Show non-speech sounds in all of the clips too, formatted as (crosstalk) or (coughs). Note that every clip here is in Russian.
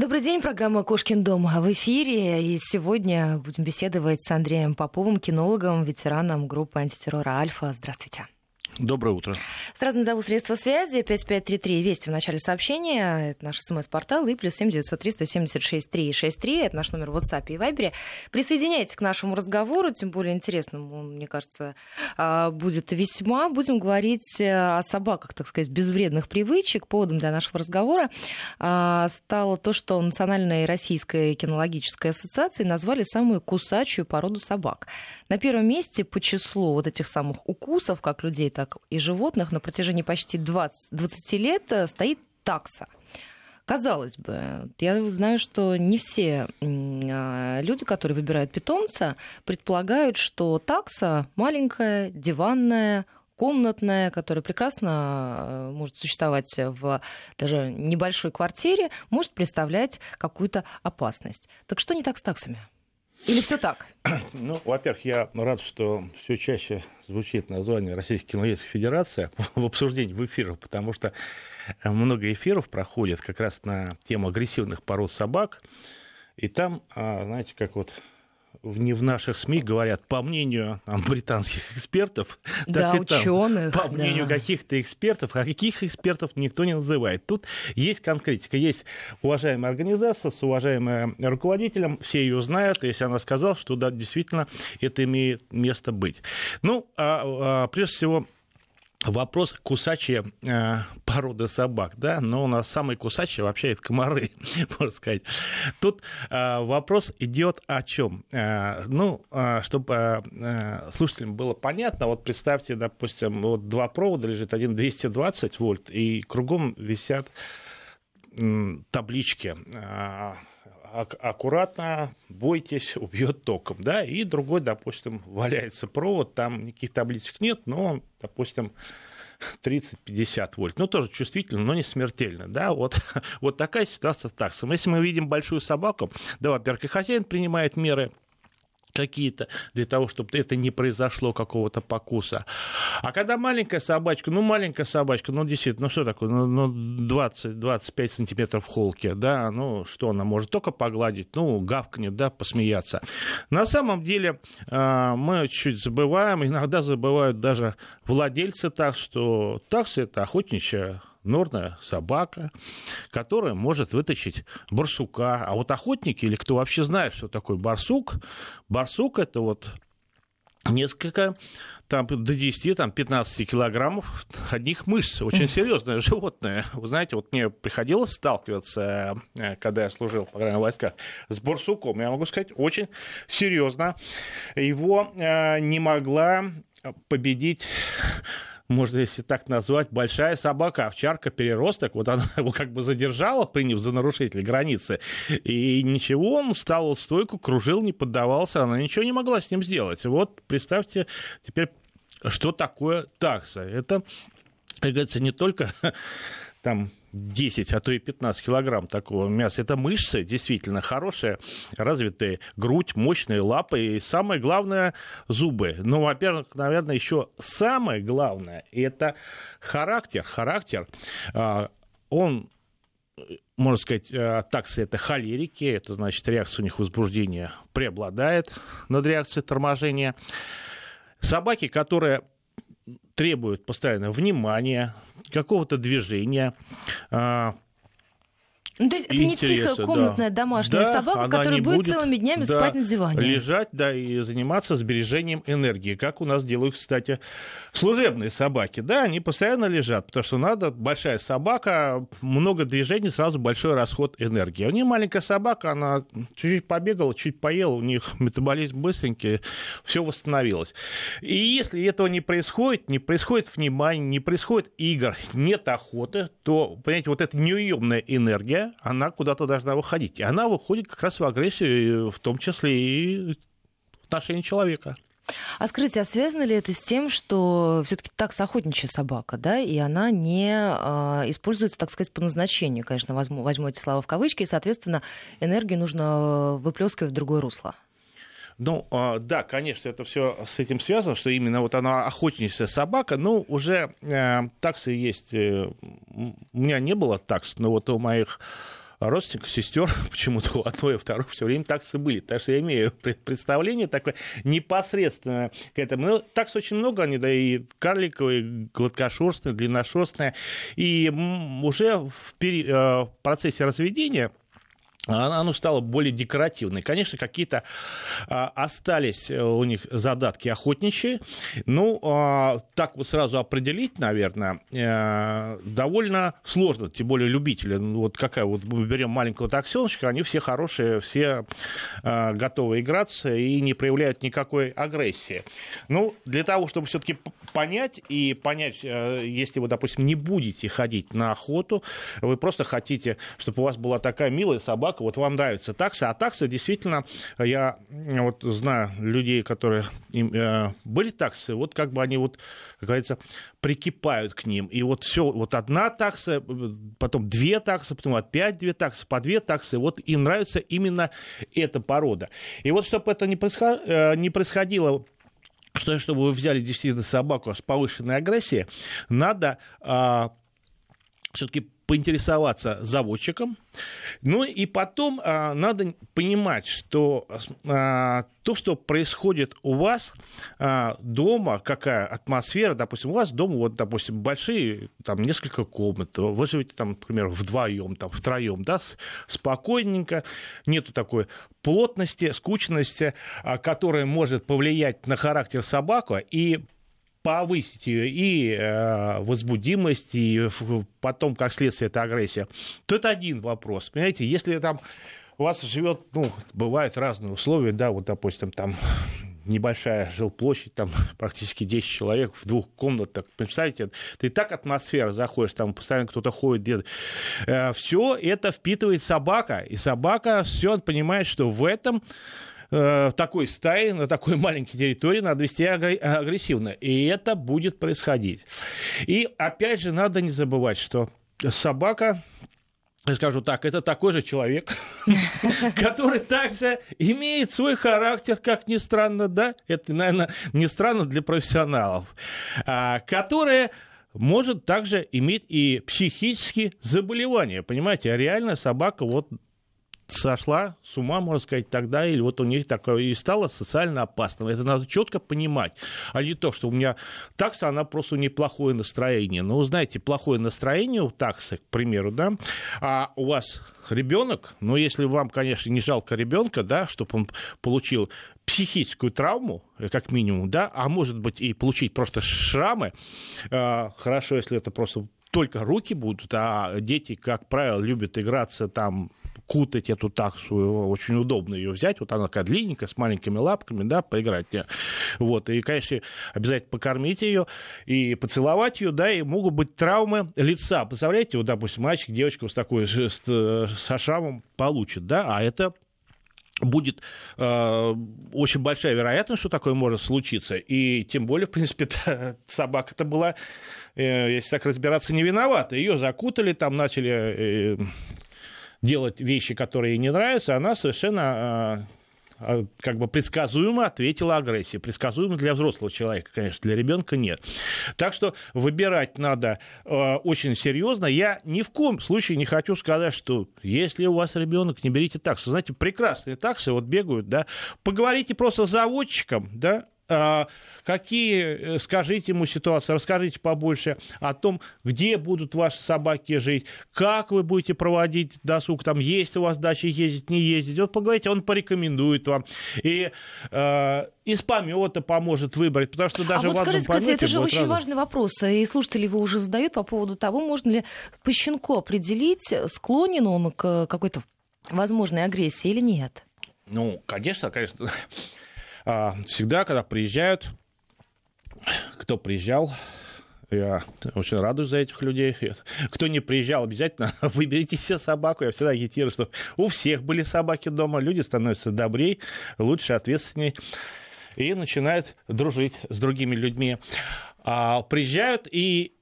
Добрый день, программа «Кошкин дом» в эфире. И сегодня будем беседовать с Андреем Поповым, кинологом, ветераном группы антитеррора «Альфа». Здравствуйте. Доброе утро. Сразу назову средства связи. 5533 Вести в начале сообщения. Это наш смс-портал. И плюс 7903 176 363. Это наш номер в WhatsApp и Viber. Присоединяйтесь к нашему разговору. Тем более интересному, мне кажется, а, будет весьма. Будем говорить э, о собаках, так сказать, безвредных привычек. Поводом для нашего разговора а, стало то, что Национальная российская кинологическая ассоциация назвали самую кусачую породу собак. На первом месте по числу вот этих самых укусов, как людей, так так и животных на протяжении почти 20, 20 лет э, стоит такса. Казалось бы, я знаю, что не все а, люди, которые выбирают питомца, предполагают, что такса маленькая, диванная, комнатная, которая прекрасно э, может существовать в даже небольшой квартире, может представлять какую-то опасность. Так что не так с таксами? Или все так? (clears throat) Ну, во-первых, я рад, что все чаще звучит название Российской кинологической федерации (laughs) в обсуждении в эфирах, потому что много эфиров проходит как раз на тему агрессивных пород собак. И там, а, знаете, как вот не в наших СМИ говорят, по мнению там, британских экспертов, да, так ученых, по мнению да. каких-то экспертов, а каких экспертов никто не называет. Тут есть конкретика, есть уважаемая организация с уважаемым руководителем, все ее знают, если она сказала, что да, действительно это имеет место быть. Ну, а, а, прежде всего, Вопрос кусачие э, породы собак, да, но у нас самые кусачие вообще это комары, (laughs) можно сказать. Тут э, вопрос идет о чем? Э, ну, э, чтобы э, слушателям было понятно, вот представьте, допустим, вот два провода лежит, один 220 вольт, и кругом висят э, таблички. Аккуратно, бойтесь, (laughs) убьет током, да, и другой, допустим, валяется провод, там никаких табличек нет, но он, допустим, (laughs) 30-50 вольт. Ну, тоже чувствительно, но не смертельно. Да? Вот, (laughs) вот такая ситуация с таксом. Если мы видим большую собаку, да, во-первых, и хозяин принимает меры какие-то для того, чтобы это не произошло какого-то покуса. А когда маленькая собачка, ну, маленькая собачка, ну, действительно, ну, что такое, ну, ну 20-25 сантиметров в холке, да, ну, что она может только погладить, ну, гавкнет, да, посмеяться. На самом деле а, мы чуть забываем, иногда забывают даже владельцы так, что таксы – это охотничья норная собака, которая может вытащить барсука. А вот охотники, или кто вообще знает, что такое барсук, барсук это вот несколько там до 10, там 15 килограммов одних мышц. Очень серьезное (laughs) животное. Вы знаете, вот мне приходилось сталкиваться, э, когда я служил в пограничных войсках, с барсуком. Я могу сказать, очень серьезно. Его э, не могла победить можно если так назвать, большая собака, овчарка, переросток, вот она его как бы задержала, приняв за нарушителя границы, и ничего, он встал в стойку, кружил, не поддавался, она ничего не могла с ним сделать. Вот представьте теперь, что такое такса. Это, как говорится, не только там 10, а то и 15 килограмм такого мяса. Это мышцы, действительно хорошие, развитые грудь, мощные лапы и самое главное зубы. Ну, во-первых, наверное, еще самое главное это характер. Характер, а, он можно сказать, а, таксы это холерики, это значит реакция у них возбуждения преобладает над реакцией торможения. Собаки, которые требуют постоянно внимания, какого-то движения, а, ну, то есть это не тихая комнатная да. домашняя да, собака, которая будет, будет целыми днями да, спать на диване. Лежать, да, и заниматься сбережением энергии, как у нас делают, кстати, служебные собаки. Да, они постоянно лежат, потому что надо, большая собака, много движений, сразу большой расход энергии. У нее маленькая собака, она чуть-чуть побегала, чуть поела, у них метаболизм быстренький, все восстановилось. И если этого не происходит, не происходит внимания, не происходит игр, нет охоты, то, понимаете, вот эта неуемная энергия, она куда-то должна выходить. И она выходит как раз в агрессию, в том числе и в отношении человека. А скажите, а связано ли это с тем, что все-таки такс охотничья собака, да, и она не э, используется, так сказать, по назначению, конечно, возьму, возьму эти слова в кавычки, и, соответственно, энергию нужно выплескивать в другое русло? Ну, а, да, конечно, это все с этим связано, что именно вот она охотничья собака. Ну, уже э, таксы есть. Э, у меня не было такс, но вот у моих родственников, сестер, (laughs) почему-то у одной и второй все время таксы были. Так что я имею представление такое непосредственно к этому. Но такс очень много, они, да, и карликовые, гладкошерстные, длинношерстные. И уже в, пери... Э, в процессе разведения оно стало более декоративной. Конечно, какие-то а, остались э, у них задатки охотничьи. Ну, а, так вот сразу определить, наверное, а, довольно сложно, тем более любители. Ну, вот какая вот мы берем маленького таксеночка, они все хорошие, все а, готовы играться и не проявляют никакой агрессии. Ну, для того, чтобы все-таки понять и понять, а, если вы, допустим, не будете ходить на охоту, вы просто хотите, чтобы у вас была такая милая собака, вот вам нравится такса, а такса действительно, я вот знаю людей, которые им, э, были таксы, вот как бы они вот, как говорится, прикипают к ним. И вот все, вот одна такса, потом две таксы, потом опять две таксы, по две таксы. Вот им нравится именно эта порода. И вот чтобы это. Э, не происходило что чтобы вы взяли действительно собаку с повышенной агрессией, надо а, все-таки поинтересоваться заводчиком. Ну и потом а, надо понимать, что а, то, что происходит у вас а, дома, какая атмосфера, допустим, у вас дома, вот, допустим, большие, там, несколько комнат, вы живете, там, например, вдвоем, там, втроем, да, спокойненько, нету такой плотности, скучности, а, которая может повлиять на характер собаку и повысить ее и э, возбудимость, и потом, как следствие, это агрессия, то это один вопрос. Понимаете, если там у вас живет, ну, бывают разные условия, да, вот, допустим, там небольшая жилплощадь, там практически 10 человек в двух комнатах. Представляете, ты так атмосфера заходишь, там постоянно кто-то ходит, где э, все это впитывает собака, и собака все понимает, что в этом э, такой стаи, на такой маленькой территории надо вести агрессивно. И это будет происходить. И опять же, надо не забывать, что собака скажу так, это такой же человек, (laughs) который также имеет свой характер, как ни странно, да, это, наверное, не странно для профессионалов, а, которая может также иметь и психические заболевания, понимаете, а реально собака вот сошла с ума, можно сказать, тогда, или вот у них такое и стало социально опасным. Это надо четко понимать, а не то, что у меня такса, она просто неплохое настроение. Но, вы знаете, плохое настроение у таксы, к примеру, да, а у вас ребенок, но если вам, конечно, не жалко ребенка, да, чтобы он получил психическую травму, э, как минимум, да, а может быть и получить просто шрамы, э, хорошо, если это просто только руки будут, а дети, как правило, любят играться там кутать эту таксу, очень удобно ее взять, вот она такая длинненькая, с маленькими лапками, да, поиграть. Вот, и, конечно, обязательно покормить ее и поцеловать ее, да, и могут быть травмы лица. Представляете, вот, допустим, мальчик, девочка с такой, с, со шрамом получит, да, а это будет э, очень большая вероятность, что такое может случиться. И тем более, в принципе, (laughs) собака-то была, э, если так разбираться, не виновата. Ее закутали, там начали э, делать вещи, которые ей не нравятся, она совершенно а, а, как бы предсказуемо ответила агрессией. Предсказуемо для взрослого человека, конечно, для ребенка нет. Так что выбирать надо э, очень серьезно. Я ни в коем случае не хочу сказать, что если у вас ребенок, не берите таксы. Знаете, прекрасные таксы вот бегают, да. Поговорите просто с заводчиком, да, какие, э, скажите ему ситуацию, расскажите побольше о том, где будут ваши собаки жить, как вы будете проводить досуг, там есть у вас дача ездить, не ездить. Вот поговорите, он порекомендует вам. И э, из помета поможет выбрать, потому что даже а вот в одном скажите, это же очень разом... важный вопрос, и слушатели его уже задают по поводу того, можно ли по щенку определить, склонен он к какой-то возможной агрессии или нет? Ну, конечно, конечно. А, всегда, когда приезжают, кто приезжал, я очень радуюсь за этих людей. Кто не приезжал, обязательно (laughs) выберите себе собаку. Я всегда агитирую, что у всех были собаки дома. Люди становятся добрее, лучше, ответственнее. И начинают дружить с другими людьми. А, приезжают и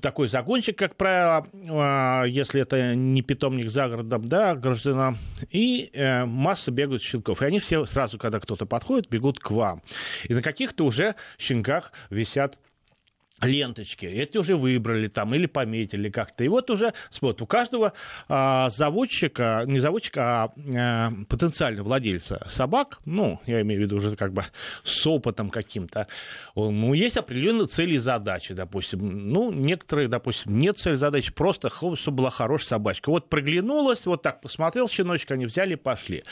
такой загончик, как правило, а, если это не питомник за городом, да, гражданам, и э, масса бегают щенков. И они все сразу, когда кто-то подходит, бегут к вам. И на каких-то уже щенках висят ленточки, эти уже выбрали там или пометили как-то. И вот уже, смотрят, у каждого а, заводчика, не заводчика, а, а потенциального владельца собак, ну, я имею в виду уже как бы с опытом каким-то, ну, есть определенные цели и задачи, допустим. Ну, некоторые, допустим, нет цели задачи, просто чтобы была хорошая собачка. Вот проглянулась, вот так посмотрел щеночек, они взяли и пошли.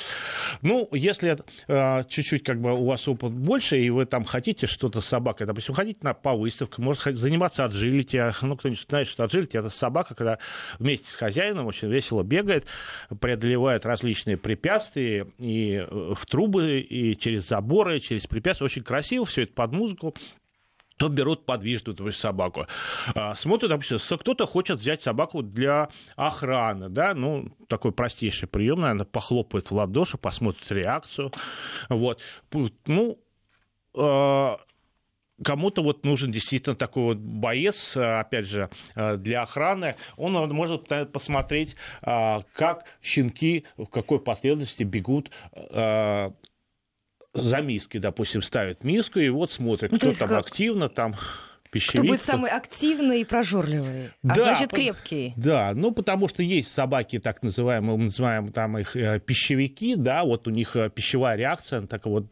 Ну, если а, чуть-чуть как бы у вас опыт больше, и вы там хотите что-то с собакой, допустим, хотите на, по выставкам, может может заниматься аджилити. Ну, кто-нибудь знает, что аджилити – это собака, когда вместе с хозяином очень весело бегает, преодолевает различные препятствия и э, в трубы, и через заборы, через препятствия. Очень красиво все это под музыку то берут подвижную то есть собаку. А, смотрят, допустим, кто-то хочет взять собаку для охраны, да, ну, такой простейший прием, наверное, похлопает в ладоши, посмотрит реакцию, вот. Ну, а, кому-то вот нужен действительно такой вот боец, э, опять же, э, для охраны. Он может посмотреть, э, как щенки в какой последовательности бегут за миской, допустим, ставят миску, и вот смотрит, ну, кто там как... активно, там (laughs) пищевик. Кто будет самый активный и прожорливый, а да, значит крепкий. Да, ну потому что есть собаки, так называемые, мы называем там их пищевики, да, вот у них пищевая реакция, так вот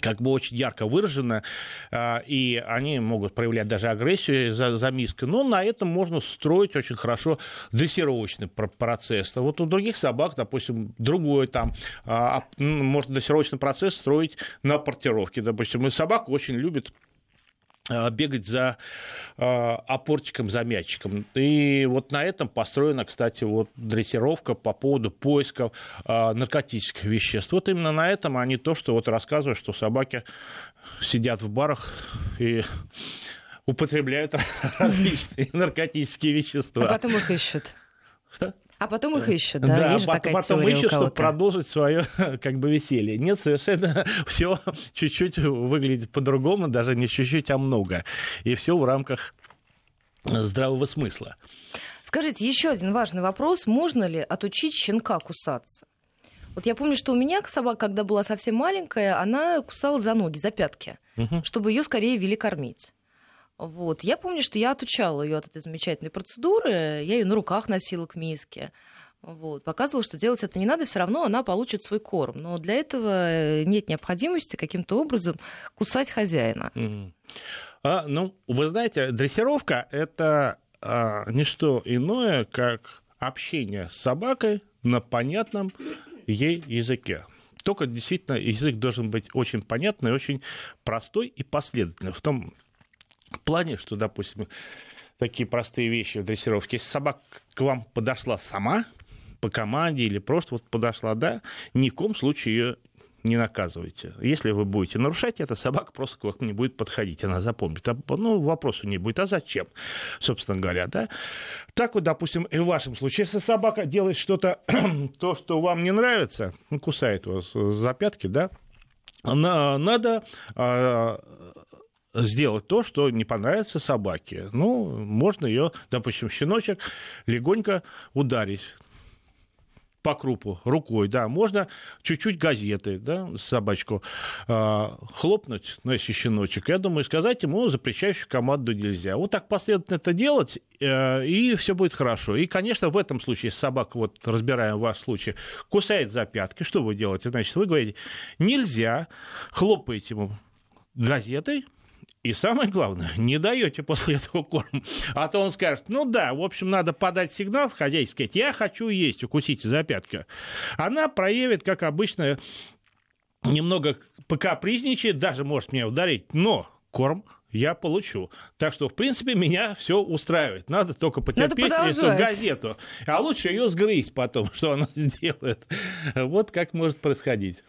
как бы очень ярко выражено, а, и они могут проявлять даже агрессию за, за миской, но на этом можно строить очень хорошо дрессировочный процесс. Вот у других собак, допустим, другой там, а, можно дрессировочный процесс строить на портировке, допустим, и собака очень любит а, бегать за э, опорчиком, за мячиком. И вот на этом построена, кстати, вот дрессировка по поводу поиска э, наркотических веществ. Вот именно на этом они то, что вот рассказывают, что собаки сидят в барах и употребляют (laughs) различные наркотические вещества. А потом их ищут. Что? А потом их ищут, да? да Есть потом, такая потом ищут, чтобы продолжить свое (laughs) как бы веселье. Нет, совершенно (laughs) все чуть-чуть выглядит по-другому, даже не чуть-чуть, а много. И все в рамках здравого смысла. Скажите, еще один важный вопрос. Можно ли отучить щенка кусаться? Вот я помню, что у меня собака, когда была совсем маленькая, она кусала за ноги, за пятки, угу. чтобы ее скорее вели кормить. Вот. Я помню, что я отучала ее от этой замечательной процедуры. Я ее на руках носила к миске. Вот. Показывала, что делать это не надо, все равно она получит свой корм. Но для этого э, нет необходимости каким-то образом кусать хозяина. Mm. А, ну, вы знаете, дрессировка это а, не что иное, как общение с собакой на понятном ей языке. Только действительно язык должен быть очень понятный, очень простой и последовательный. В том плане, что, допустим, такие простые вещи в дрессировке. Если собака к вам подошла сама, по команде или просто вот подошла, да, ни в коем случае ее не наказывайте. Если вы будете нарушать это, собака просто к вам не будет подходить, она запомнит. А, ну, вопросу не будет, а зачем, собственно говоря, да? Так вот, допустим, и в вашем случае, если собака делает что-то, (clears throat) то, что вам не нравится, ну, кусает вас за пятки, да, надо а, сделать то, что не понравится собаке. Ну, можно ее, допустим, щеночек легонько ударить по крупу рукой, да, можно чуть-чуть газеты, да, собачку э, хлопнуть, ну, если щеночек, я думаю, сказать ему запрещающую команду нельзя. Вот так последовательно это делать, э, и все будет хорошо. И, конечно, в этом случае собака, вот разбираем ваш случай, кусает за пятки, что вы делаете? Значит, вы говорите, нельзя, хлопаете ему газетой, и самое главное, не даете после этого корм. А то он скажет, ну да, в общем, надо подать сигнал хозяйский, сказать, я хочу есть, укусите за пятки. Она проявит, как обычно, немного покапризничает, даже может меня ударить, но корм я получу. Так что, в принципе, меня все устраивает. Надо только потерпеть Надо эту газету. А лучше ее сгрызть потом, (laughs) что она сделает. Вот как может происходить.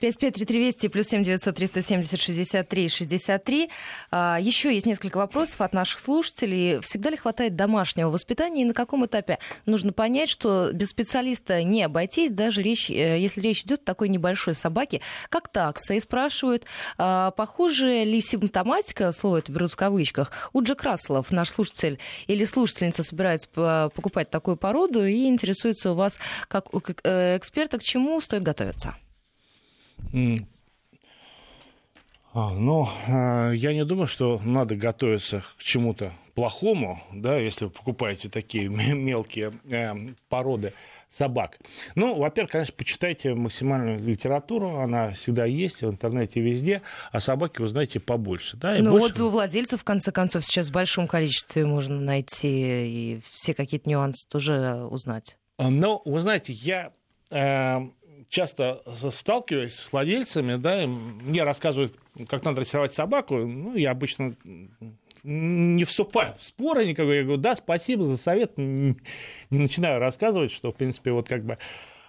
553320 плюс 7 900 370 63 63. Еще есть несколько вопросов от наших слушателей. Всегда ли хватает домашнего воспитания и на каком этапе нужно понять, что без специалиста не обойтись, даже речь, э, если речь идет о такой небольшой собаке, как такса. И спрашивают, а, похоже ли симптоматика, слово это берут в кавычках, у Джек Расселов, наш слушатель или слушательница собирается покупать такую породу и интересуется у вас, как э, эксперта, к чему стоит готовиться? А, ну, а, я не думаю, что надо готовиться к чему-то плохому, да, если вы покупаете такие (laughs) мелкие э, породы собак. Ну, во-первых, конечно, почитайте максимальную литературу, она всегда есть в интернете везде, а собаки узнаете побольше. Да, ну больше... у владельцев, в конце концов, сейчас в большом количестве можно найти и все какие-то нюансы тоже узнать. А, ну, вы знаете, я э, часто сталкиваюсь с владельцами, да, мне рассказывают, как надо дрессировать собаку, ну, я обычно не вступаю в споры никакой, я говорю, да, спасибо за совет, не начинаю рассказывать, что, в принципе, вот как бы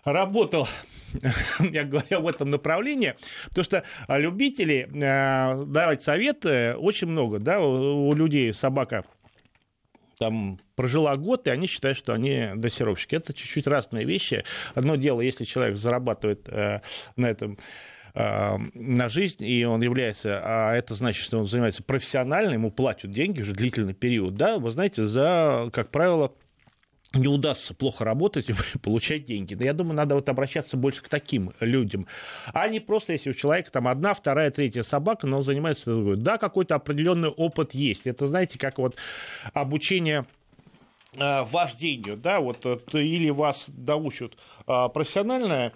работал, (laughs) я говорю, в этом направлении, потому что любителей э, давать советы очень много, да, у людей собака там прожила год, и они считают, что они дрессировщики. Это чуть-чуть разные вещи. Одно дело, если человек зарабатывает э, на этом э, на жизнь, и он является, а это значит, что он занимается профессионально, ему платят деньги уже длительный период, да, вы знаете, за, как правило, не удастся плохо работать (laughs) и получать деньги. Но я думаю, надо вот обращаться больше к таким людям, а не просто, если у человека там одна, вторая, третья собака, но он занимается другой. Да, какой-то определенный опыт есть. Это, знаете, как вот обучение вождению, да, вот э, или вас научат э, профессиональный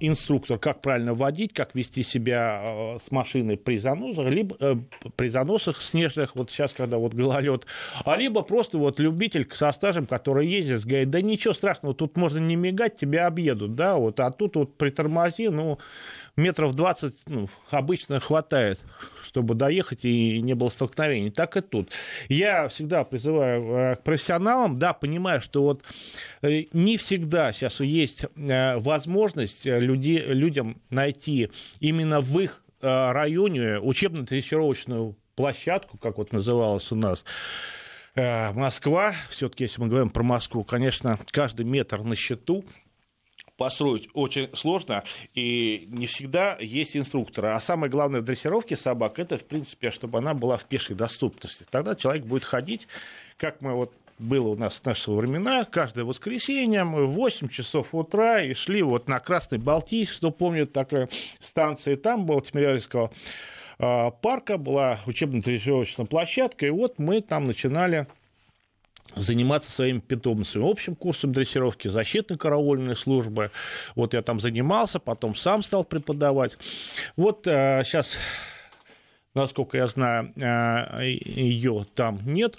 инструктор, как правильно водить, как вести себя с машиной при заносах, либо при заносах снежных, вот сейчас, когда вот гололед, а либо просто вот любитель со стажем, который ездит, говорит, да ничего страшного, тут можно не мигать, тебя объедут, да, вот, а тут вот притормози, ну, метров 20 ну, обычно хватает, чтобы доехать и не было столкновений. Так и тут. Я всегда призываю э, к профессионалам, да, понимаю, что вот э, не всегда сейчас есть э, возможность люди, людям найти именно в их районе учебно-тренировочную площадку, как вот называлась у нас, Москва, все-таки, если мы говорим про Москву, конечно, каждый метр на счету, построить очень сложно, и не всегда есть инструкторы. А самое главное в дрессировке собак, это, в принципе, чтобы она была в пешей доступности. Тогда человек будет ходить, как мы вот было у нас в наши времена, каждое воскресенье мы в 8 часов утра и шли вот на Красный Балтий, что помнит такая станция, там был Тимирязевского а, парка, была учебно-тренировочная площадка, и вот мы там начинали заниматься своими питомцами. Общим курсом дрессировки, защитной караульной службы. Вот я там занимался, потом сам стал преподавать. Вот э, сейчас насколько я знаю, э, ее там нет.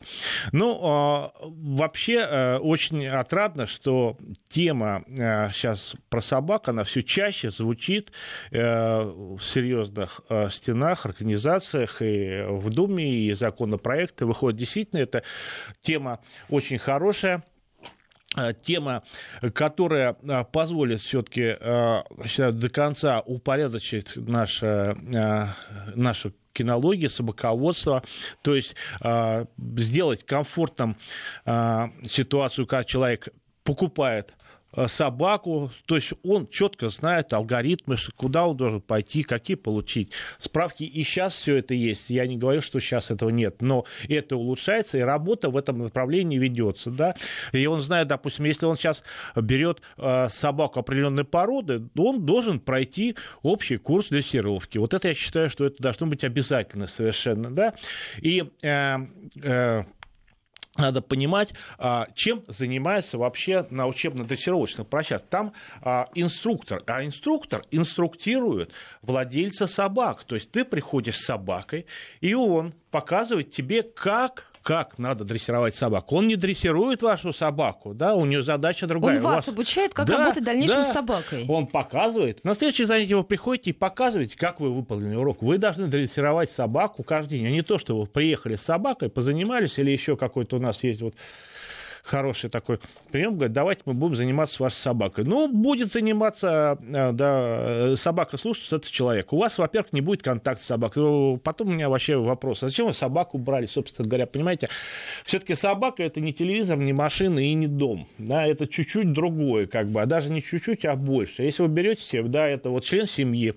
Но э, вообще э, очень отрадно, что тема сейчас про собак, она все чаще звучит в серьезных стенах, организациях и в Думе, и законопроекты выходят. Действительно, эта тема очень хорошая тема, которая позволит все-таки до конца упорядочить наше, нашу кинологии, собаководства, то есть э, сделать комфортным э, ситуацию, когда человек покупает Э, собаку, то есть он четко знает алгоритмы, куда он должен пойти, какие получить справки. И сейчас все это есть. Я не говорю, что сейчас этого нет, но это улучшается, и работа в этом направлении ведется. Да? И он знает, допустим, если он сейчас берет э, собаку определенной породы, он должен пройти общий курс дрессировки. Вот это я считаю, что это должно быть обязательно совершенно. Да? И э, э, надо понимать, а, чем занимается вообще на учебно-дрессировочных площадках. Там а, инструктор, а инструктор инструктирует владельца собак. То есть ты приходишь с собакой, и он показывает тебе, как как надо дрессировать собаку. Он не дрессирует вашу собаку, да, у нее задача другая. Он вас, вас... обучает, как да, работать в дальнейшем да. с собакой. Он показывает. На следующее занятие вы приходите и показываете, как вы выполнили урок. Вы должны дрессировать собаку каждый день, а не то, что вы приехали с собакой, позанимались, или еще какой-то у нас есть вот хороший такой прием, говорит, давайте мы будем заниматься вашей собакой. Ну, будет заниматься, э, да, собака слушается, это человек. У вас, во-первых, не будет контакта с собакой. Потом у меня вообще вопрос, а зачем вы собаку брали, собственно говоря, понимаете? Все-таки собака это не телевизор, не машина и не дом. Да, это чуть-чуть другое, как бы, а даже не чуть-чуть, а больше. Если вы берете себе, да, это вот член семьи,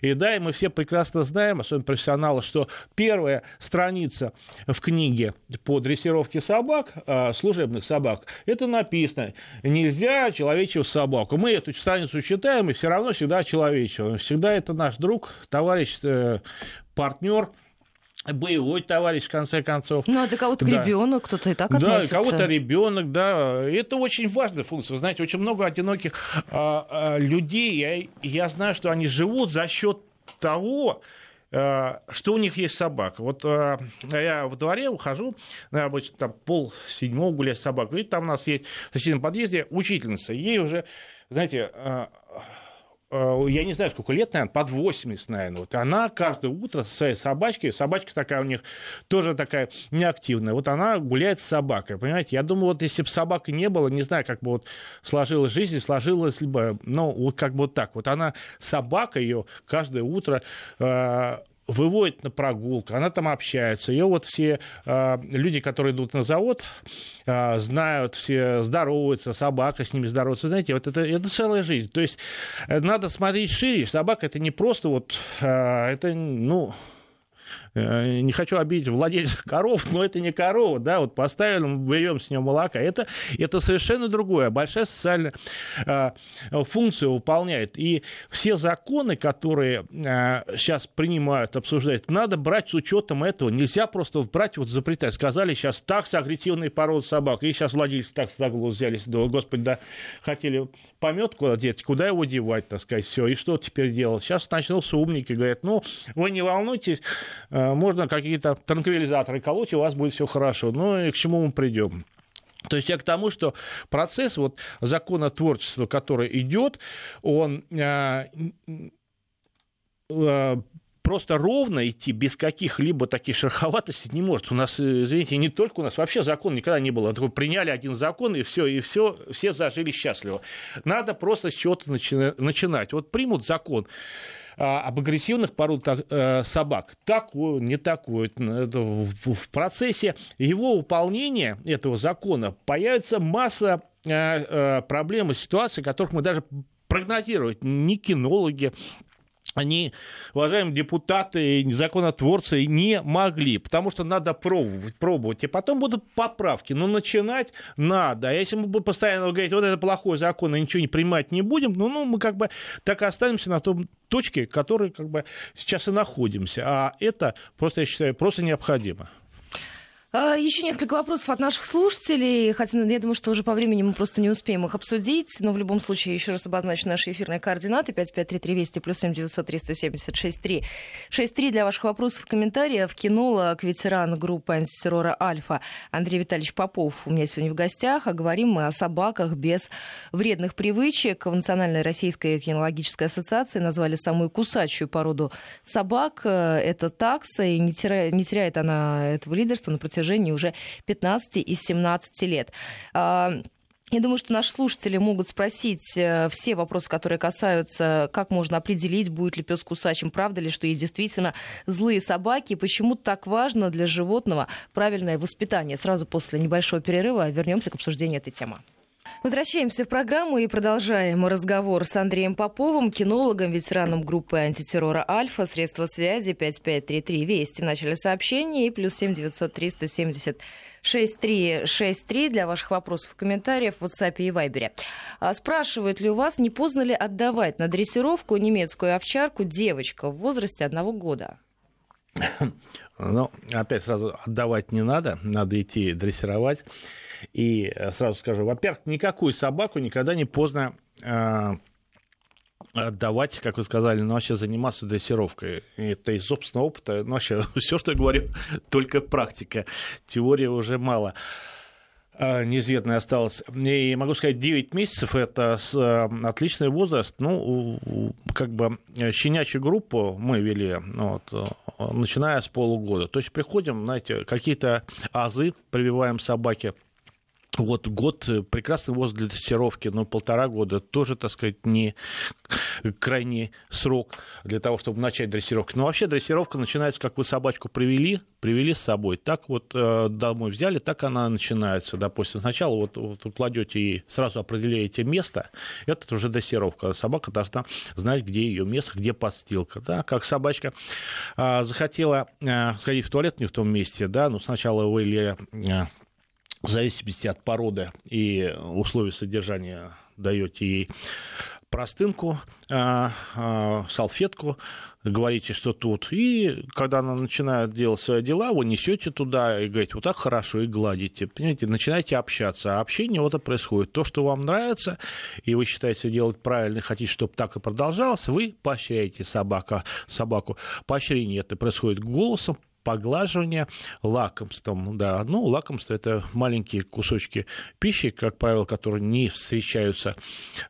и да, и мы все прекрасно знаем, особенно профессионалы, что первая страница в книге по дрессировке собак, э, служебных собак. Это написано. Нельзя человечью собаку. Мы эту страницу читаем и все равно всегда человечью. Всегда это наш друг, товарищ, э, партнер боевой товарищ, в конце концов. Ну, а для кого-то да. ребенок, кто-то и так относится. Да, кого-то ребенок, да. Это очень важная функция. Вы знаете, очень много одиноких а, а, людей, я, я знаю, что они живут за счет того, а, что у них есть собака. Вот а, я во дворе ухожу, обычно там пол седьмого гулять с собакой, и там у нас есть в соседнем подъезде учительница. Ей уже, знаете, а, я не знаю, сколько лет, наверное, под 80, наверное. Вот она каждое утро со своей собачкой, собачка такая у них тоже такая неактивная, вот она гуляет с собакой, понимаете? Я думаю, вот если бы собаки не было, не знаю, как бы вот сложилась жизнь, сложилась бы, ну, вот как бы вот так. Вот она, собака ее каждое утро э, выводит на прогулку, она там общается. Ее вот все э, люди, которые идут на завод, э, знают, все здороваются, собака с ними здоровается. Знаете, вот это, это целая жизнь. То есть э, надо смотреть шире. Собака это не просто вот, э, это, ну, не хочу обидеть владельцев коров, но это не корова, да, вот поставили, мы берем с нее молока. Это, это совершенно другое, большая социальная э, функция выполняет. И все законы, которые э, сейчас принимают, обсуждают, надо брать с учетом этого. Нельзя просто брать, вот запретать. Сказали сейчас таксы агрессивные породы собак. И сейчас владельцы таксы за голову взялись. Да, господи, да, хотели помет куда деть, куда его девать, так сказать, все. И что теперь делать? Сейчас начнутся умники, говорят, ну, вы не волнуйтесь, Э, можно какие-то транквилизаторы колоть, и у вас будет все хорошо. Ну и к чему мы придем? То есть я к тому, что процесс вот законотворчества, который идет, он э, э, просто ровно идти без каких-либо таких шероховатостей не может. У нас, извините, не только у нас, вообще закон никогда не было. Приняли один закон, и все, и все, все зажили счастливо. Надо просто с чего-то начинать. Вот примут закон, а, об агрессивных породах э, собак. Такое, не такое. В процессе его выполнения, этого закона, появится масса э, э, проблем и ситуаций, которых мы даже прогнозировать ни кинологи, они, уважаемые депутаты, законотворцы, не могли, потому что надо пробовать, пробовать, и потом будут поправки. Но начинать надо. А если мы будем постоянно говорить, вот это плохой закон, и ничего не принимать не будем, ну, ну мы как бы так и останемся на том точке, в которой как бы сейчас и находимся. А это просто, я считаю, просто необходимо. А, еще несколько вопросов от наших слушателей, хотя я думаю, что уже по времени мы просто не успеем их обсудить, но в любом случае еще раз обозначу наши эфирные координаты 5533 200 плюс 7 900 370 63 63 для ваших вопросов и комментариев. Кинолог, ветеран группы антитеррора «Альфа» Андрей Витальевич Попов у меня сегодня в гостях, а говорим мы о собаках без вредных привычек. В Национальной российской кинологической ассоциации назвали самую кусачую породу собак. Это такса, и не теряет, не теряет она этого лидерства на протяжении протяжении уже 15 и 17 лет. А, я думаю, что наши слушатели могут спросить э, все вопросы, которые касаются, как можно определить, будет ли пес кусачим, правда ли, что есть действительно злые собаки, почему так важно для животного правильное воспитание. Сразу после небольшого перерыва вернемся к обсуждению этой темы. Возвращаемся в программу и продолжаем разговор с Андреем Поповым, кинологом, ветераном группы антитеррора «Альфа», средства связи 5533 Вести в начале сообщения и плюс 7 900 370 6363 для ваших вопросов и комментариев в WhatsApp и Viber. А спрашивают ли у вас, не поздно ли отдавать на дрессировку немецкую овчарку девочка в возрасте одного года? (coughs) Ну, опять сразу отдавать не надо, надо идти дрессировать. И э, сразу скажу, во-первых, никакую собаку никогда не поздно э, отдавать, как вы сказали, но вообще заниматься дрессировкой. Это из собственного опыта. Но вообще (laughs) все, что я говорю, (laughs) только практика. Теории уже мало э, неизвестной осталось. И могу сказать, 9 месяцев – это отличный возраст. Ну, как бы щенячью группу мы вели, ну, вот, начиная с полугода. То есть приходим, знаете, какие-то азы прививаем собаке – вот год э, прекрасный возраст для тестировки, но полтора года тоже, так сказать, не крайний срок для того, чтобы начать дрессировку. Но вообще дрессировка начинается, как вы собачку привели, привели с собой. Так вот э, домой взяли, так она начинается. Допустим, сначала вот, вот вы кладете и сразу определяете место, это уже дрессировка. Собака должна знать, где ее место, где подстилка. Да? Как собачка э, захотела э, сходить в туалет не в том месте, да, ну сначала вы или в зависимости от породы и условий содержания даете ей простынку, а, а, салфетку, говорите, что тут. И когда она начинает делать свои дела, вы несете туда и говорите, вот так хорошо, и гладите. Понимаете, начинаете общаться. А общение вот это происходит. То, что вам нравится, и вы считаете делать правильно, хотите, чтобы так и продолжалось, вы поощряете собака, собаку. Поощрение это происходит голосом, поглаживания лакомством. Да. Ну, лакомство – это маленькие кусочки пищи, как правило, которые не встречаются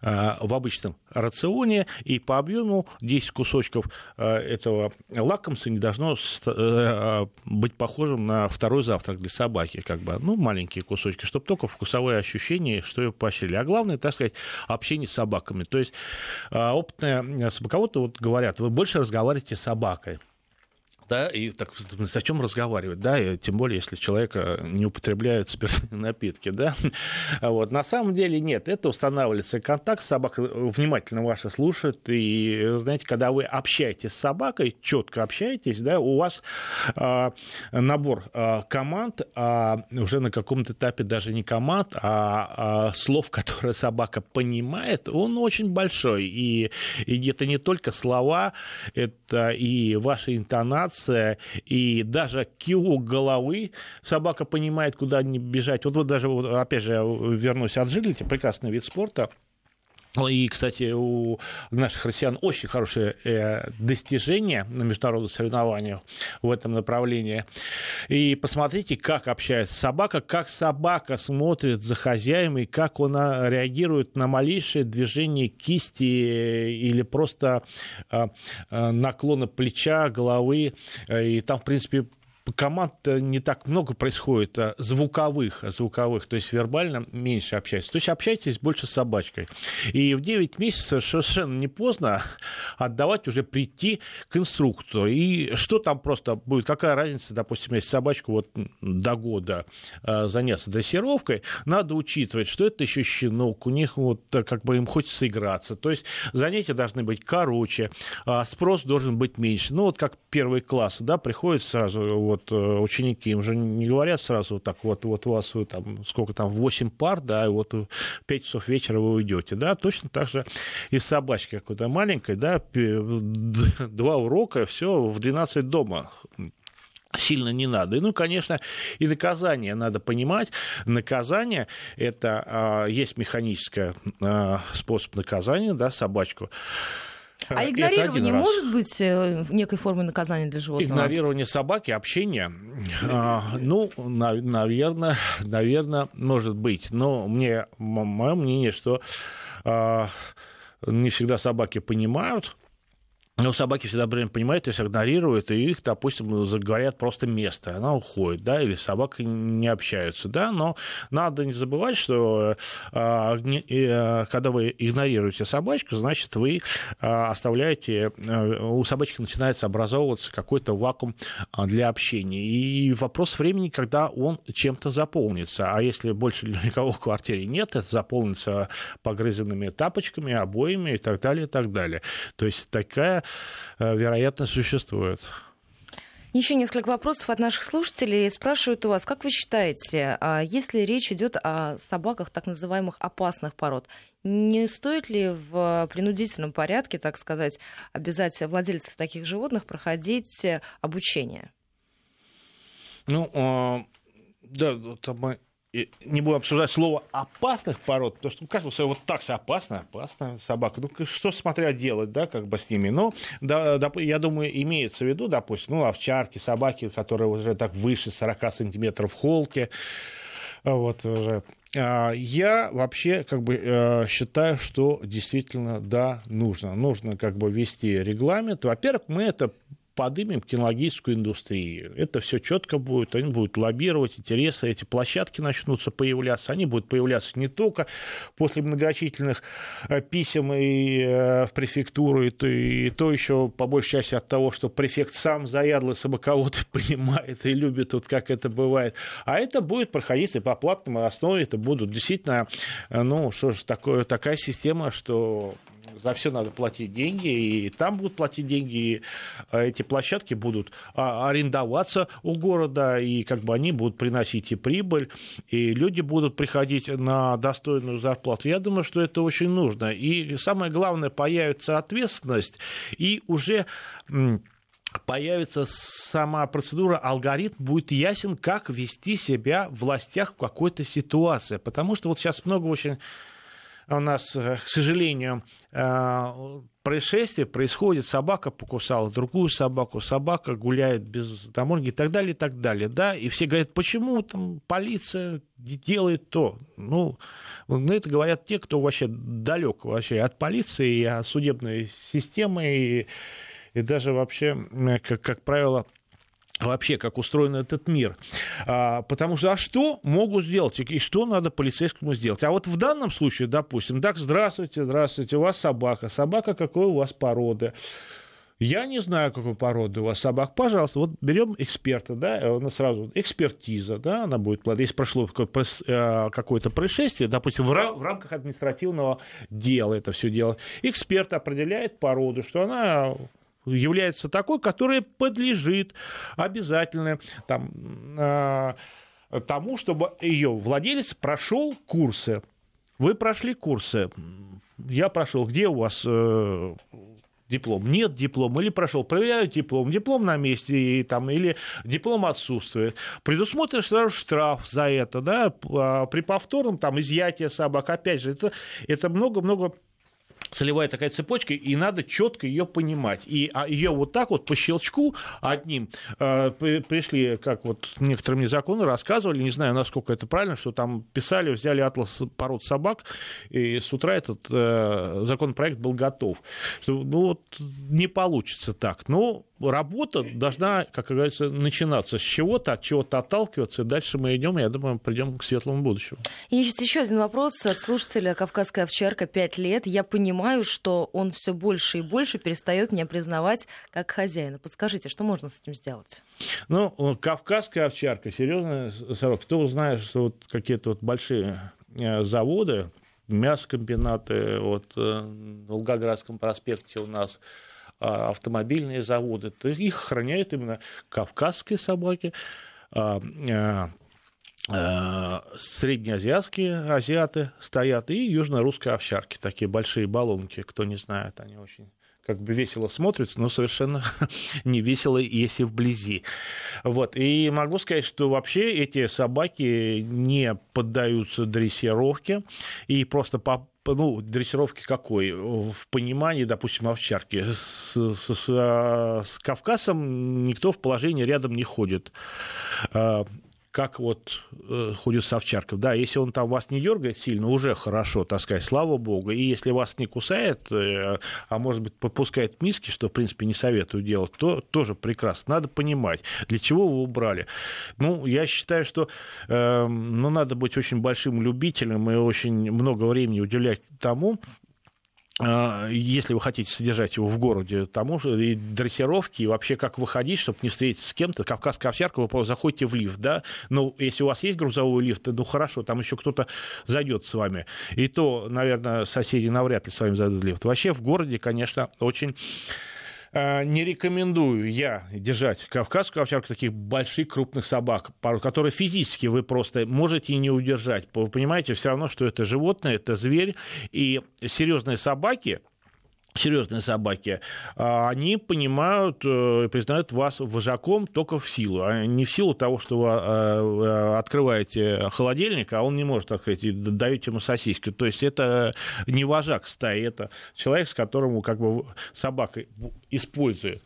а, в обычном рационе, и по объему 10 кусочков а, этого лакомства не должно а, быть похожим на второй завтрак для собаки, как бы, ну, маленькие кусочки, чтобы только вкусовые ощущения, что ее поощрили. А главное, так сказать, общение с собаками. То есть опытные собаководы вот говорят, вы больше разговариваете с собакой да, и так, о чем разговаривать, да, и тем более, если человек не употребляет спиртные (laughs) напитки, да. Вот. На самом деле нет, это устанавливается контакт, собака внимательно вас слушает, и, знаете, когда вы общаетесь с собакой, четко общаетесь, да, у вас а, набор а, команд, а, уже на каком-то этапе даже не команд, а, а слов, которые собака понимает, он очень большой, и, и это не только слова, это и ваши интонации, ориентация и даже кивок головы. Собака понимает, куда бежать. Вот, вот даже, опять же, вернусь от жилити, прекрасный вид спорта. И, кстати, у наших россиян очень хорошие э, достижения на международных соревнованиях в этом направлении. И посмотрите, как общается собака, как собака смотрит за хозяином, и как она реагирует на малейшее движение кисти или просто э, э, наклона плеча, головы. И там, в принципе, команд не так много происходит а звуковых, звуковых, то есть вербально меньше общается. То есть общайтесь больше с собачкой. И в 9 месяцев совершенно не поздно отдавать уже прийти к инструктору. И что там просто будет, какая разница, допустим, если собачку вот до года а, заняться дрессировкой, надо учитывать, что это еще щенок, у них вот как бы им хочется играться. То есть занятия должны быть короче, а спрос должен быть меньше. Ну вот как первый класс, да, приходит сразу вот вот э, ученики, им же не говорят сразу вот так, вот, вот у вас там, сколько там, 8 пар, да, и вот в 5 часов вечера вы уйдете, да, точно так же и с собачкой какой-то маленькой, да, (laughs) два урока, все, в 12 дома сильно не надо. И, ну, конечно, и наказание надо понимать. Наказание – это а, есть механический а, способ наказания, да, собачку а игнорирование может быть э, некой формой наказания для животного? Игнорирование собаки, общение, а, ну, наверное, наверное, может быть. Но мне, мое мнение, что не всегда собаки понимают, но собаки всегда время понимают, если игнорируют, и их, допустим, заговорят просто место, она уходит, да, или собака не общаются, да, но надо не забывать, что а, э, когда вы игнорируете собачку, значит, вы а, оставляете, у собачки начинается образовываться какой-то вакуум а, для общения, и вопрос времени, когда он чем-то заполнится, а если больше никого в квартире нет, это заполнится погрызенными тапочками, обоями и так далее, и так далее. То есть такая вероятно, существует. Еще несколько вопросов от наших слушателей. Спрашивают у вас, как вы считаете, а если речь идет о собаках так называемых опасных пород, не стоит ли в принудительном порядке, так сказать, обязать владельцев таких животных проходить обучение? Ну, а, да, там не будем обсуждать слово опасных пород, потому что у каждого своего вот такса опасная, опасная собака. Ну, что смотря делать, да, как бы с ними. Но, да, да, я думаю, имеется в виду, допустим, ну, овчарки, собаки, которые уже так выше 40 сантиметров в холке, вот уже. А, я вообще как бы э, считаю, что действительно, да, нужно. Нужно как бы ввести регламент. Во-первых, мы это подымем кинологическую индустрию. Это все четко будет, они будут лоббировать интересы, эти площадки начнутся появляться, они будут появляться не только после многочисленных э, писем и э, в префектуру, и то, и то еще по большей части от того, что префект сам заядлый собаковод (laughs) понимает и любит, вот как это бывает. А это будет проходить и по платной основе, это будут действительно, э, ну, что же такое, такая система, что за все надо платить деньги, и там будут платить деньги, и э, эти площадки будут а, арендоваться у города, и как бы они будут приносить и прибыль, и люди будут приходить на достойную зарплату. Я думаю, что это очень нужно. И самое главное, появится ответственность, и уже появится сама процедура, алгоритм будет ясен, как вести себя в властях в какой-то ситуации. Потому что вот сейчас много очень у нас, э, к сожалению, э, происшествие происходит, собака покусала другую собаку, собака гуляет без домонги и так далее, и так далее, да, и все говорят, почему там полиция делает то, ну, на это говорят те, кто вообще далек вообще от полиции и от судебной системы, и, и даже вообще, как, как правило, вообще, как устроен этот мир. А, потому что, а что могут сделать, и что надо полицейскому сделать? А вот в данном случае, допустим, так, здравствуйте, здравствуйте, у вас собака. Собака какой у вас породы? Я не знаю, какой породы у вас собак. Пожалуйста, вот берем эксперта, да, она сразу экспертиза, да, она будет, если прошло э, какое-то происшествие, допустим, в рамках административного дела это все дело, эксперт определяет породу, что она является такой, которая подлежит обязательно там, э, тому, чтобы ее владелец прошел курсы. Вы прошли курсы. Я прошел. Где у вас э, диплом? Нет диплома. Или прошел. Проверяют диплом. Диплом на месте. И, там, или диплом отсутствует. Предусмотрен сразу штраф за это. Да? А при повторном там, изъятии собак. Опять же, это, это много-много целевая такая цепочка, и надо четко ее понимать. И а ее вот так вот по щелчку одним э, пришли, как вот некоторые мне законы рассказывали, не знаю, насколько это правильно, что там писали, взяли атлас пород собак, и с утра этот э, законопроект был готов. Ну вот не получится так. Но работа должна, как говорится, начинаться с чего-то, от чего-то отталкиваться, и дальше мы идем, я думаю, придем к светлому будущему. Есть еще один вопрос от слушателя «Кавказская овчарка» 5 лет. Я понимаю, что он все больше и больше перестает меня признавать как хозяина. Подскажите, что можно с этим сделать? Ну, «Кавказская овчарка», серьезно, сорок. Кто знает, что вот какие-то вот большие э, заводы, мясокомбинаты, вот э, в Волгоградском проспекте у нас – автомобильные заводы, то их охраняют именно кавказские собаки, а, а, среднеазиатские азиаты стоят и южно-русские овчарки, такие большие баллонки, кто не знает, они очень как бы весело смотрится, но совершенно (laughs) не весело, если вблизи. Вот. И могу сказать, что вообще эти собаки не поддаются дрессировке и просто по ну, дрессировки какой? В понимании, допустим, овчарки. С, с, с, с Кавказом никто в положении рядом не ходит а, как вот э, ходит с. Да, если он там вас не дергает сильно, уже хорошо, так сказать, слава богу. И если вас не кусает, э, а может быть подпускает миски, что, в принципе, не советую делать, то тоже прекрасно. Надо понимать, для чего вы убрали. Ну, я считаю, что э, ну, надо быть очень большим любителем и очень много времени уделять тому, если вы хотите содержать его в городе, тому же и дрессировки, и вообще как выходить, чтобы не встретиться с кем-то. Кавказская овчарка, вы просто заходите в лифт, да, ну, если у вас есть грузовой лифт, ну, хорошо, там еще кто-то зайдет с вами. И то, наверное, соседи навряд ли с вами зайдут в лифт. Вообще в городе, конечно, очень не рекомендую я держать кавказскую овчарку, таких больших крупных собак, которые физически вы просто можете и не удержать. Вы понимаете, все равно, что это животное, это зверь, и серьезные собаки, серьезные собаки, а, они понимают э, и признают вас вожаком только в силу, а не в силу того, что вы э, открываете холодильник, а он не может открыть, и даете ему сосиски. То есть это не вожак стаи, это человек, с которым как бы собака использует.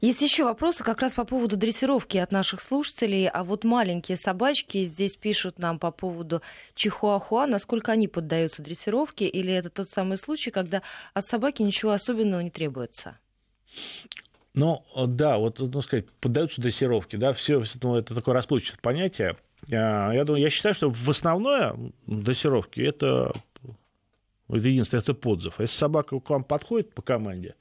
Есть еще вопросы как раз по поводу дрессировки от наших слушателей. А вот маленькие собачки здесь пишут нам по поводу чихуахуа, насколько они поддаются дрессировке, или это тот самый случай, когда от собаки ничего особенного не требуется? Ну, да, вот, ну, сказать, поддаются дрессировке, да, все, ну, это такое расплывчатое понятие. Я, думаю, я считаю, что в основное дрессировки это, это единственное, это подзыв. Если собака к вам подходит по команде,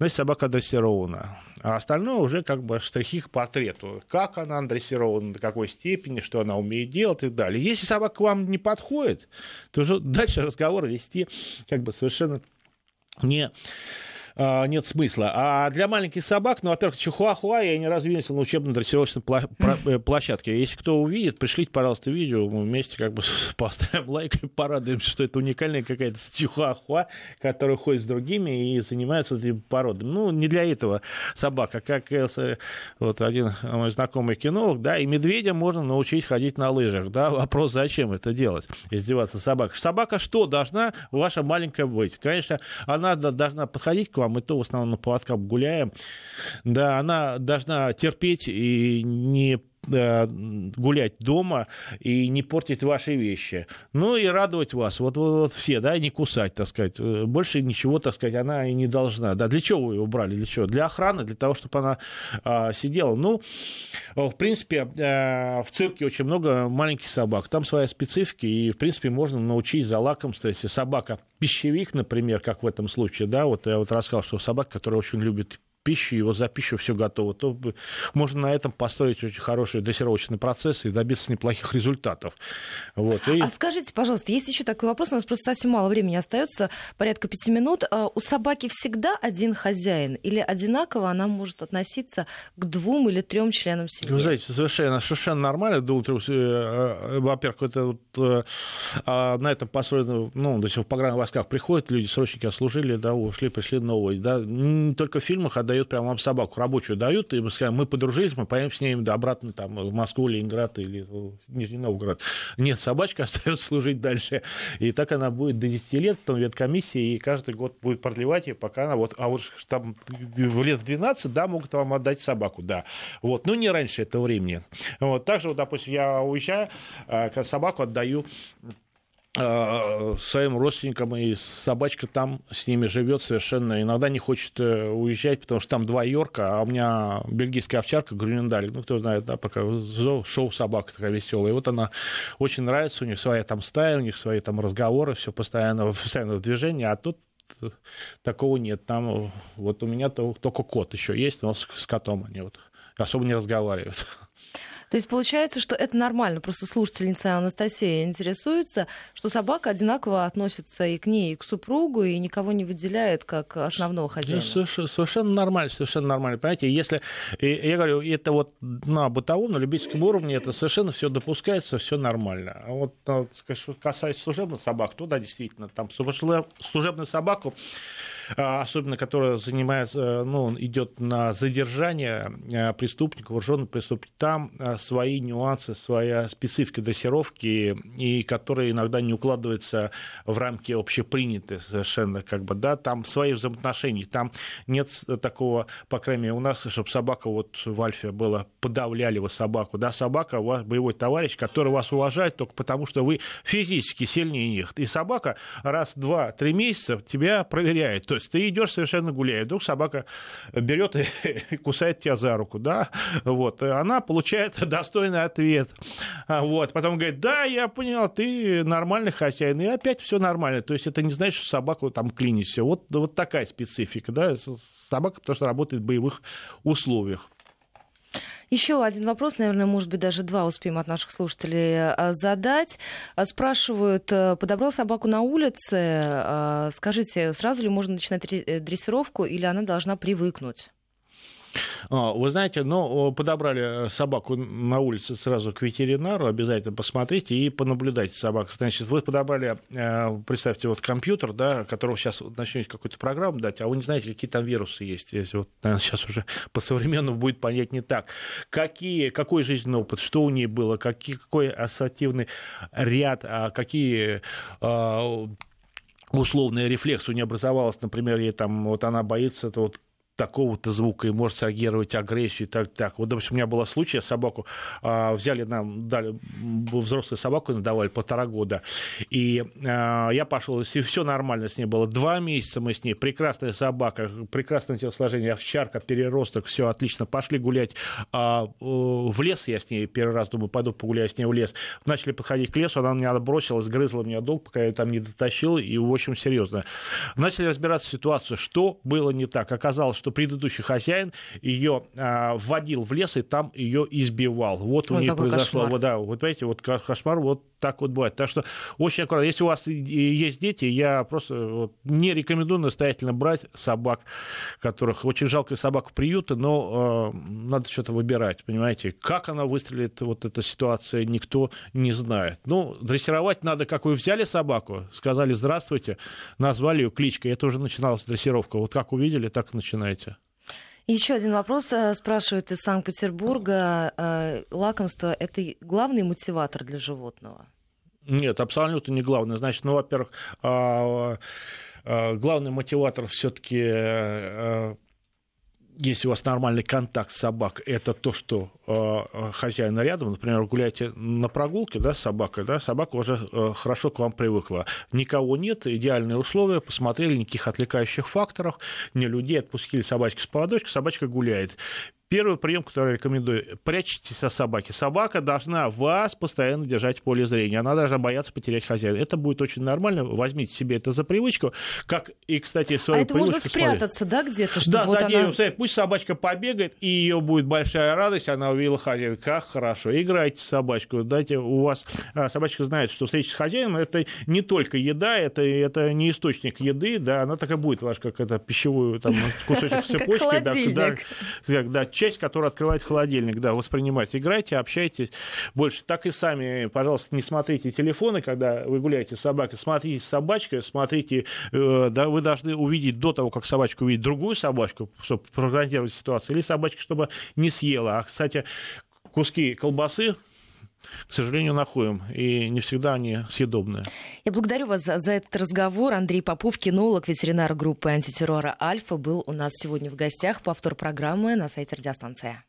значит, собака дрессирована. А остальное уже как бы штрихи к портрету. Как она дрессирована, до какой степени, что она умеет делать и так далее. Если собака к вам не подходит, то уже (laughs) дальше разговор вести как бы совершенно не а, нет смысла. А для маленьких собак, ну, во-первых, чихуахуа я не видел на учебно-дрессировочной э, площадке. Если кто увидит, пришлите, пожалуйста, видео, мы вместе как бы (laughs) поставим лайк и порадуемся, что это уникальная какая-то чихуахуа, которая ходит с другими и занимается этими породами. Ну, не для этого собака, как вот один мой знакомый кинолог, да, и медведя можно научить ходить на лыжах, да, вопрос, зачем это делать, издеваться собакой. Собака что должна ваша маленькая быть? Конечно, она должна подходить к вам, мы то в основном на поводках гуляем, да, она должна терпеть и не гулять дома и не портить ваши вещи. Ну и радовать вас. Вот, вот, вот все, да, не кусать, так сказать. Э, больше ничего, так сказать, она и не должна. Да, для чего вы ее брали? Для чего? Для охраны, для того, чтобы она а, сидела. Ну, в принципе, а, в цирке очень много маленьких собак. Там своя специфика, и, в принципе, можно научить за лакомство, если собака пищевик, например, как в этом случае, да, вот я вот рассказал, что собака, которая очень любит пищу, его за пищу все готово, то можно на этом построить очень хороший дрессировочный процесс и добиться неплохих результатов. Вот. И... А скажите, пожалуйста, есть еще такой вопрос, у нас просто совсем мало времени остается, порядка пяти минут. А у собаки всегда один хозяин или одинаково она может относиться к двум или трем членам семьи? Вы знаете, совершенно, совершенно нормально. Э, э, во-первых, это вот, э, а, на этом построено, ну, то есть в пограничных войсках приходят люди, срочники отслужили, да, ушли, пришли новые, да, не только в фильмах, а дают прямо вам собаку рабочую дают, и мы скажем, мы подружились, мы поедем с ней обратно там, в Москву, Ленинград или Нижний Новгород. Нет, собачка (laughs) остается служить дальше. И так она будет до 10 лет, потом веткомиссии, и каждый год будет продлевать ее, пока она вот, а вот там в лет в 12, да, могут вам отдать собаку, да. Вот, ну не раньше этого времени. Вот, также, вот, допустим, я уезжаю, а, собаку отдаю Э, своим родственникам, и собачка там с ними живет совершенно. Иногда не хочет э, уезжать, потому что там два Йорка, а у меня бельгийская овчарка Грюнендаль, ну, кто знает, да, пока шоу собака такая веселая. И вот она очень нравится, у них своя там стая, у них свои там разговоры, все постоянно, (laughs) постоянно в движении, а тут такого нет. Там вот у меня только кот еще есть, но с, с котом они вот особо не разговаривают. То есть получается, что это нормально. Просто слушательница Анастасия интересуется, что собака одинаково относится и к ней, и к супругу, и никого не выделяет как основного хозяина. Совершенно, нормально, совершенно нормально. Понимаете, если, я говорю, это вот на бытовом, на любительском уровне, это совершенно все допускается, все нормально. А вот, а касается служебных собак, то да, действительно, там служебную собаку особенно которая занимается, ну, идет на задержание а, преступников, вооруженных преступников, там а, свои нюансы, своя специфика дрессировки, и которые иногда не укладываются в рамки общепринятые совершенно, как бы, да, там свои взаимоотношения, там нет такого, по крайней мере, у нас, чтобы собака вот в Альфе была, подавляли вы собаку, да, собака у вас боевой товарищ, который вас уважает только потому, что вы физически сильнее них, и собака раз, два, три месяца тебя проверяет, то ты идешь совершенно гуляешь, вдруг собака берет и (laughs) кусает тебя за руку, да, вот, она получает (laughs) достойный ответ, а, вот, потом говорит, да, я понял, ты нормальный хозяин, и опять все нормально, то есть это не значит, что собаку там клинишься, вот, вот такая специфика, да, собака, потому что работает в боевых условиях. Еще один вопрос, наверное, может быть, даже два успеем от наших слушателей э, задать. Э, спрашивают, э, подобрал собаку на улице, скажите, сразу ли можно начинать дрессировку или она должна привыкнуть? А, вы знаете, ну, подобрали собаку на улице сразу к ветеринару, обязательно посмотрите и понаблюдайте собаку. Значит, вы подобрали, э, представьте, вот компьютер, да, которого сейчас начнете какую-то программу дать, а вы не знаете, какие там вирусы есть. Вот, наверное, сейчас уже (laughs) по-современному будет понять не так. Какие, какой жизненный опыт, что у нее было, какие, какой ассоциативный ряд, а какие а, условный рефлекс у нее образовалось, например, ей там, вот она боится, то вот такого-то звука и может реагировать агрессию и так, так. Вот, допустим, у меня был случай, собаку а, взяли нам, дали взрослую собаку, надавали полтора года, и а, я пошел, и все нормально с ней было. Два месяца мы с ней, прекрасная собака, прекрасное телосложение, овчарка, переросток, все отлично. Пошли гулять а, в лес, я с ней первый раз думаю, пойду погуляю с ней в лес. Начали подходить к лесу, она меня бросилась, грызла меня долг, пока я там не дотащил, и, в общем, серьезно. Начали разбираться в ситуацию, что было не так. Оказалось, что предыдущий хозяин ее а, вводил в лес и там ее избивал. Вот Ой, у нее произошло, вот, да, вот понимаете, вот кошмар вот так вот бывает. Так что очень аккуратно. Если у вас есть дети, я просто вот, не рекомендую настоятельно брать собак, которых очень жалко собак приюта, но э, надо что-то выбирать, понимаете. Как она выстрелит, вот эта ситуация, никто не знает. Ну, дрессировать надо, как вы взяли собаку, сказали «здравствуйте», назвали ее кличкой, это уже начиналась дрессировка. Вот как увидели, так и начинаете. Еще один вопрос э, спрашивают из Санкт-Петербурга. Э, лакомство – это главный мотиватор для животного? Нет, абсолютно не главный. Значит, ну, во-первых, а, а, главный мотиватор все-таки э, если у вас нормальный контакт с собакой, это то, что э, хозяин рядом, например, гуляете на прогулке да, с собакой, да, собака уже э, хорошо к вам привыкла. Никого нет, идеальные условия, посмотрели, никаких отвлекающих факторов, не людей, отпустили собачки с поводочка, собачка гуляет. Первый прием, который я рекомендую, прячьтесь от собаки. Собака должна вас постоянно держать в поле зрения. Она должна бояться потерять хозяина. Это будет очень нормально. Возьмите себе это за привычку. Как и, кстати, свою А это можно спрятаться, да, где-то? Да, вот за деревом. Она... Пусть собачка побегает, и ее будет большая радость. Она увидела хозяина. Как хорошо. Играйте с собачкой. Дайте у вас... А, собачка знает, что встреча с хозяином это не только еда, это, это не источник еды, да, она так и будет ваш, как это пищевую там, кусочек (laughs) цепочки. Да, да, да, часть, которая открывает холодильник, да, воспринимать. Играйте, общайтесь больше. Так и сами, пожалуйста, не смотрите телефоны, когда вы гуляете с собакой, смотрите с собачкой, смотрите, э, да, вы должны увидеть до того, как собачка увидит другую собачку, чтобы прогнозировать ситуацию, или собачка, чтобы не съела. А, кстати, куски колбасы к сожалению, находим, и не всегда они съедобные. Я благодарю вас за, за этот разговор. Андрей Попов, кинолог, ветеринар группы антитеррора «Альфа», был у нас сегодня в гостях. Повтор программы на сайте радиостанции.